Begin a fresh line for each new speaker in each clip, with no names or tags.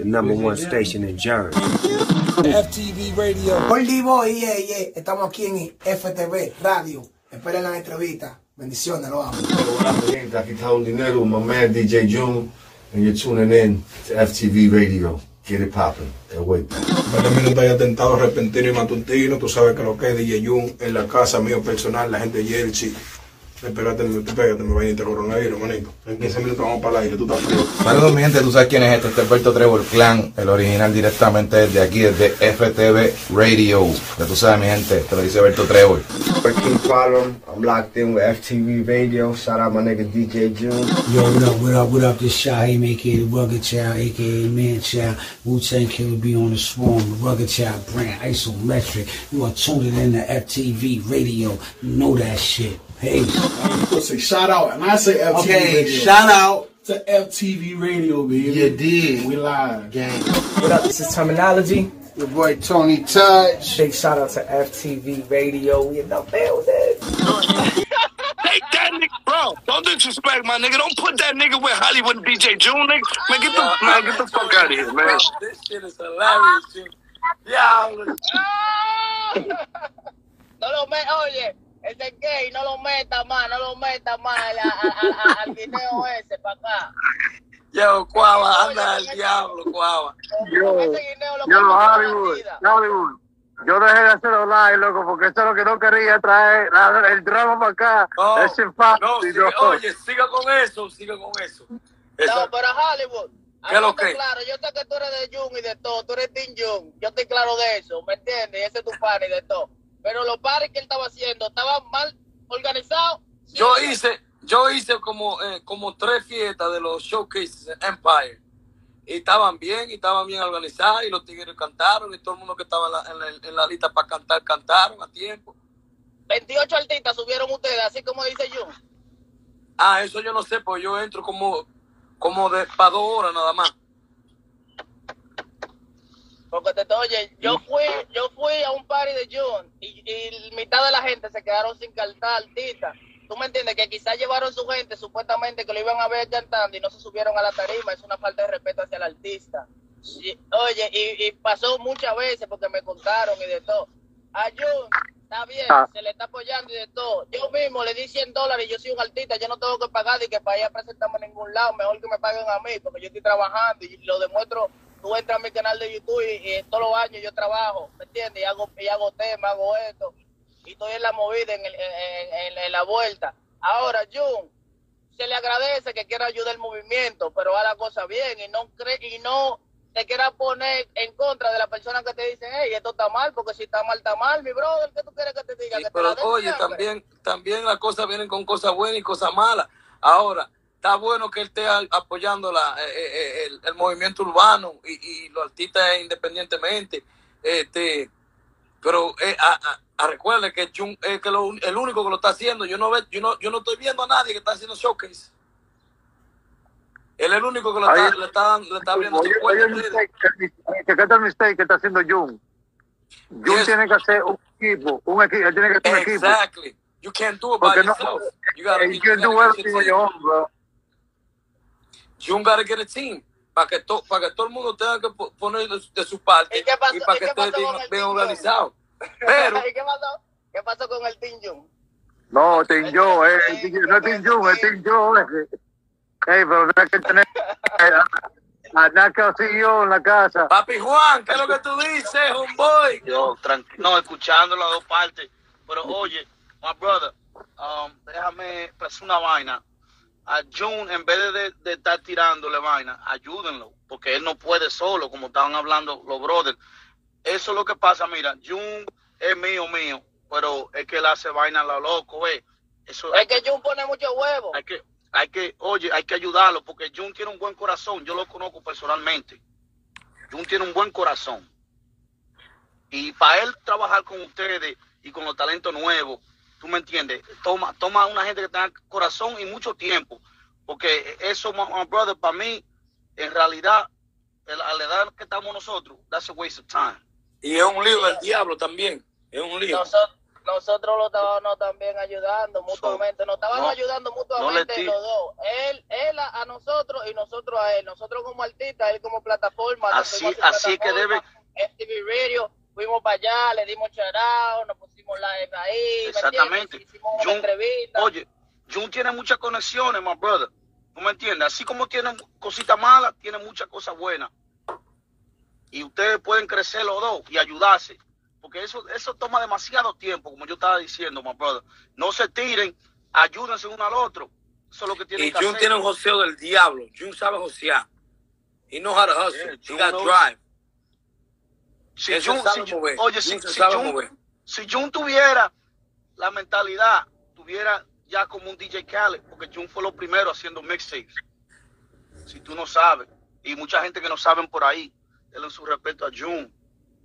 the number one station in Jersey.
FTV Radio.
Goldie Boy, yeah, yeah. Estamos aquí en FTV Radio. Esperen la entrevista. Bendiciones, lo amo.
Aquí está un dinero, my man DJ June, and you're tuning in to FTV Radio. Get it poppin'.
Varios minutos de atentado repentino y matutino. Tú sabes que lo que es DJ Jun en la casa mío personal, la gente de Yelchi. Pégate, pégate, me va a ir coronavirus, manito. En 15 minutos vamos para el aire, tú estás frío.
Saludos mi gente, tú sabes quién es este, este es Alberto Trevor Clan, el original directamente desde aquí, desde FTV Radio. Ya tú sabes mi gente, te lo dice Alberto Trevor.
I'm locked in with FTV Radio. Shout out my nigga DJ June.
Yo, what up, what up, what up? This Shaheem, aka the Rugged Child, aka Man Child. Wu Tang Killer be on the swarm, the Rugged Child brand, isometric. You are tuned in to FTV Radio. You know that shit. Hey.
say shout out, and I say FTV
Okay,
Radio.
shout out.
to FTV Radio, baby.
You did.
We live.
Gang.
What up? This is Terminology.
Your boy Tony Touch.
Big shout out to FTV Radio. We in the building.
Take that nigga, bro. Don't disrespect my nigga. Don't put that nigga with Hollywood and DJ June, nigga. Man, get the man, get the fuck out of here, man.
This shit is hilarious, Jim. Oh, yeah.
No lo me, oye, ese gay, no lo meta más, no lo meta más al, al, al, al guineo ese para acá.
Yo, Cuava, anda al diablo, Cuava.
Yo, ese
Yo, Hollywood. Hollywood. Yo dejé de hacer online, loco, porque eso es lo que no quería traer la- el drama para acá.
No,
es fácil.
no, sigue- oye, siga con eso, siga con eso. Esa-
No, pero Hollywood.
¿Qué es lo que?
Claro, yo sé que tú eres de Jung y de todo, tú eres Team Jung, yo estoy claro de eso, ¿me entiendes? Ese es tu pan y de todo. Pero los pares que él estaba haciendo estaban mal organizados.
Yo hice, yo hice como, eh, como tres fiestas de los showcases en Empire. Y estaban bien, y estaban bien organizadas, y los tigres cantaron, y todo el mundo que estaba en la, en la- en la lista para cantar, cantaron a tiempo.
28 artistas subieron ustedes, así como dice Jung.
Ah, eso yo no sé, pues yo entro como, como de para dos horas nada más.
Porque te oye, yo fui, yo fui a un party de June y, y mitad de la gente se quedaron sin cantar artistas. Tú me entiendes que quizás llevaron su gente supuestamente que lo iban a ver cantando y no se subieron a la tarima, es una falta de respeto hacia el artista. Oye, y, y pasó muchas veces porque me contaron y de todo. A June, está bien,
Ah.
se le está apoyando y de todo. Yo mismo le di 100 dólares y yo soy un artista, yo no tengo que pagar y que para ir a presentarme en ningún lado, mejor que me paguen a mí porque yo estoy trabajando y lo demuestro tú entras a mi canal de YouTube y, y todos los años yo trabajo, ¿me entiendes? Y hago, y hago temas, hago esto, y estoy en la movida, en, el- en, en- en la vuelta. Ahora, Jun, se le agradece que quiera ayudar el movimiento, pero haga la cosa bien y no cree, y no te quiera poner en contra de la persona que te dicen, hey, esto está mal, porque si está mal, está mal, mi brother, ¿qué tú quieres que te diga? que te
Pero oye,
siempre.
también, también las cosas vienen con cosas buenas y cosas malas. Ahora, está bueno que él esté apoyando la, eh, eh, el, el movimiento urbano y, y los artistas independientemente. Este, pero eh, a, a- recuerde que Jun es que lo- el único que lo está haciendo. Yo no, ve, yo, no, yo no estoy viendo a nadie que está haciendo showcase. Él es el único que lo está, le está, le está abriendo
Oye, el mistake, el mistake, chequete el mistake que está haciendo Jun. Jun
Yes.
tiene que hacer un equipo, un equipo, él tiene que hacer un equipo.
Exactly. You can't do it by
Porque no,
yourself. You gotta,
you
you
can
gotta
do everything on your own, bro.
You gotta get a team para que, to- para que todo el mundo tenga que po- poner de, su- de su parte
¿Y qué pasó-
y para que esté bien, organizado. Pero
¿Y qué pasó? ¿Qué pasó con el Team Jun?
No, Team Joe, eh, no es Team Jun, es Team Joe. eh. Pero no hay que tener a Naka CEO en la casa.
Papi Juan, ¿qué es lo que tú dices, homeboy?
Yo, tranquilo, no, escuchando las dos partes. Pero oye, my brother, um, déjame pues una vaina. A June, en vez de, de, estar tirándole vaina, ayúdenlo, porque él no puede solo, como estaban hablando los brothers. Eso es lo que pasa, mira, June es mío, mío, pero es que él hace vaina a lo loco, eh. Eso
Es que Jun pone mucho huevo.
hay que, hay que, oye, hay que ayudarlo, porque Jun tiene un buen corazón, yo lo conozco personalmente. Jun tiene un buen corazón. Y para él trabajar con ustedes y con los talentos nuevos, tú me entiendes, toma, toma una gente que tenga corazón y mucho tiempo. Porque eso, my, my brother, para mí, en realidad, el- a la edad que estamos nosotros, that's a waste of time.
Y es un lío del diablo también. Es un lío.
Nosotros, nosotros lo estábamos también ayudando mutuamente, nos estábamos
no,
ayudando
no
mutuamente
le ti-
los dos. Él, él a, a nosotros y nosotros a él. Nosotros como artistas, él como plataforma.
Así- así es que
plataforma, MTV Radio, fuimos para allá, le dimos charao, nos pusimos live ahí.
Exactamente.
Hicimos una
Jun-
entrevista.
oye, Jun tiene muchas conexiones, my brother. ¿Tú me entiendes? Así como tiene cositas malas, tiene muchas cosas buenas. Y ustedes pueden crecer los dos y ayudarse. Porque eso, eso toma demasiado tiempo, como yo estaba diciendo, my brother. No se tiren, ayúdense uno al otro. Eso es lo que tienen
Y
que
Jun
hacer.
tiene un joseo del diablo. Jun sabe josear. He know how to hustle.
Yeah,
he got
knows-
drive.
Si Jun,
sabe
si-
mover.
oye, si, si Jun- si Jun tuviera la mentalidad, tuviera ya como un DJ Khaled, porque Jun fue lo primero haciendo mixtapes. Si tú no sabes, y mucha gente que no saben por ahí, denle su respeto a Jun.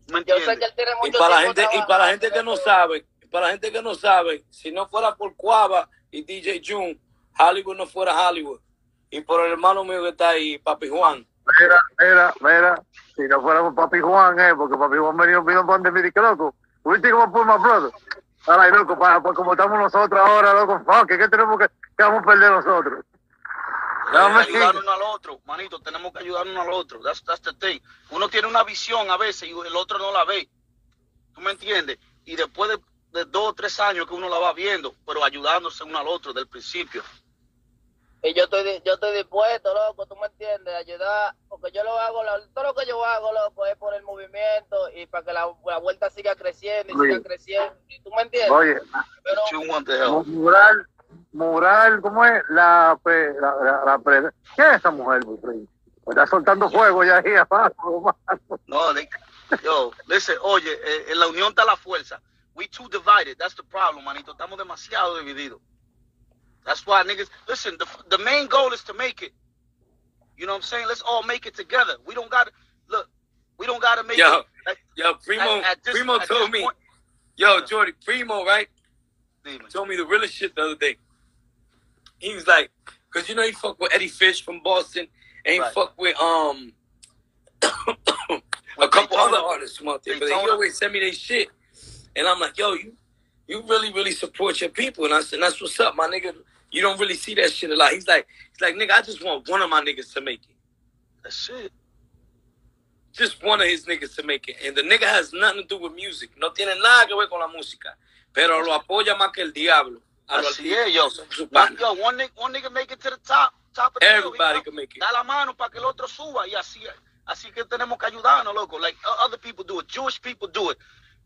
¿Me
Yo sé que él tiene
Y para la gente, y para la gente que no sabe, y para la gente que no sabe, si no fuera por Cuava y DJ Jun, Hollywood no fuera Hollywood. Y por el hermano mío que está ahí, Papi Juan.
Mira, mira, mira, si no fuera por Papi Juan, eh, porque Papi Juan venido vino para donde que loco. ¿Viste cómo fue my brother? Ay, loco, para, pues como estamos nosotros ahora, loco, fuck, ¿qué tenemos que, que vamos a perder nosotros? Dame
ayudarnos uno al otro, manito, tenemos que ayudarnos uno al otro. That's, that's the thing. Uno tiene una visión a veces y el otro no la ve. ¿Tú me entiendes? Y después de, de dos o tres años que uno la va viendo, pero ayudándose uno al otro del principio.
Y yo estoy, yo estoy dispuesto, loco, tú me entiendes, ayudar, porque yo lo hago, la- todo lo que yo hago, loco, es por el movimiento y para que la, la vuelta siga creciendo y
Oye.
siga creciendo, y tú me entiendes.
Oye,
Pero,
mu- mural, mural, ¿cómo es? La, pre- la, la, la pre- ¿Qué es esa mujer, mi Está soltando fuego ya ahí abajo.
No, they, yo, listen, oye, eh, en la unión está la fuerza. We too divided. That's the problem, manito. Estamos demasiado divididos. That's why niggas, listen, the, the main goal is to make it. You know what I'm saying? Let's all make it together. We don't got to, look, we don't got to make
Yo,
it. Like,
yo, Primo,
at- at this-
Primo told me,
point-
yo, Jordy, Primo, right? Told me the realest shit the other day. He was like, cause you know he fuck with Eddie Fish from Boston, and he
Right.
fuck with um a couple other artists from out there. But he always send me their shit, and I'm like, yo, you you really really support your people, and I said, that's what's up, my nigga. You don't really see that shit a lot. He's like, he's like, nigga, I just want one of my niggas to make it.
That's it.
Just one of his niggas to make it. And the nigga has nothing to do with music. No tiene nada que ver con la música. Pero lo apoya más que el diablo. A los
Así es, yo.
artistas, su
yo, one, nigga, one nigga make it to the top, top of the
Everybody
you know?
can make it.
Da la mano para que el otro suba y así, así que tenemos que ayudarnos, loco. Like other people do it, Jewish people do it,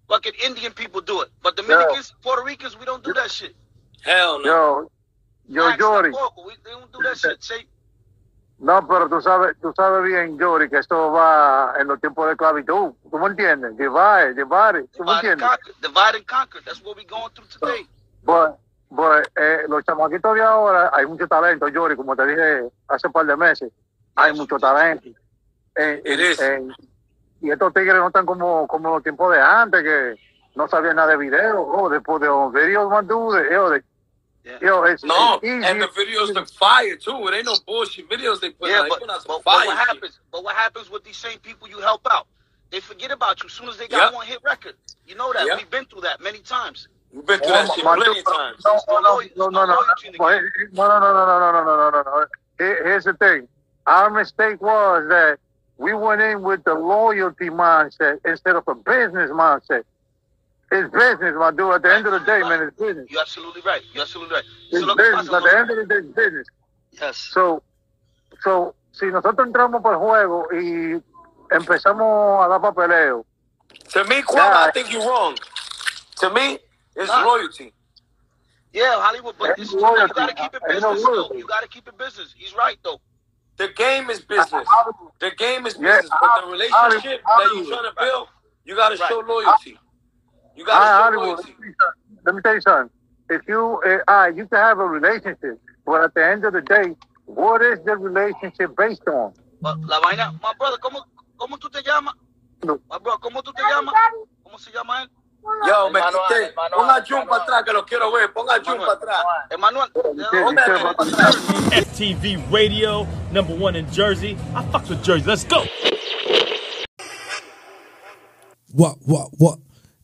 fucking Indian people do it, but Dominicans, Puerto Ricans, we don't do that shit.
Hell
Yo, yo,
That shit. Say,
No, pero tú sabes, tú sabes bien, Jory, que esto va en los tiempos de esclavitud. ¿Tú me entiendes? Divide, divide. ¿Tú me
divide and
entiendes?
conquer, divide and conquer. That's what we going through today.
Pues, pues eh, los chamaquitos de ahora, hay mucho talento, Jory, como te dije hace un par de meses. Hay mucho talento. En-
It is.
en- y estos tigres no están como, como los tiempos de antes, que no sabían nada de video. Oh, después de los videos, man, dude, yo, de, yo, it's,
No,
it's easy.
and the videos look fire too. It ain't no bullshit videos they put
Yeah,
out.
But,
out
but,
some
but
fire
what
shit.
happens? But what happens with these same people you help out? They forget about you as soon as they got
Yep.
one hit record. You know that.
Yep.
We've been through that many times.
We've been
through oh, that shit plenty
of times.
No, no, no, no, no, no, Well, no, no, no, no, no, no, no, no, no, no. Here's the thing. Our mistake was that we went in with the loyalty mindset instead of a business mindset. It's business, my dude. At the end of the day, man, it's business.
You're absolutely right. You're absolutely right.
It's
So
business.
pasa,
At the end of the day, it's business.
Yes.
So, so, si nosotros entramos por el juego y empezamos a dar papeleo,
To me, Kwame, I think you're wrong. To me, it's
Nah.
loyalty.
Yeah, Hollywood, but
Ain't
it's,
no
you
loyalty.
gotta keep it
Ain't no
business. though.
loyalty.
You gotta keep it business. He's right though.
The game is business. The game is
Yeah,
business. But the relationship that you're trying to build, you got to show loyalty. You got to show loyalty.
let me tell you something. If you, uh, ah, you can have a relationship, but at the end of the day, what is the relationship based on?
But La vaina, my brother, ¿cómo, cómo tú te llamas? My brother, ¿cómo tú te llamas? ¿Cómo se llama él?
Yo, me
Emanuel,
quité.
Emanuel,
Ponga Jun para atrás, que lo quiero ver. Ponga Jun para atrás.
Emanuel.
FTV Radio, number one in Jersey. I fucks with Jersey. Let's go.
What, what, what?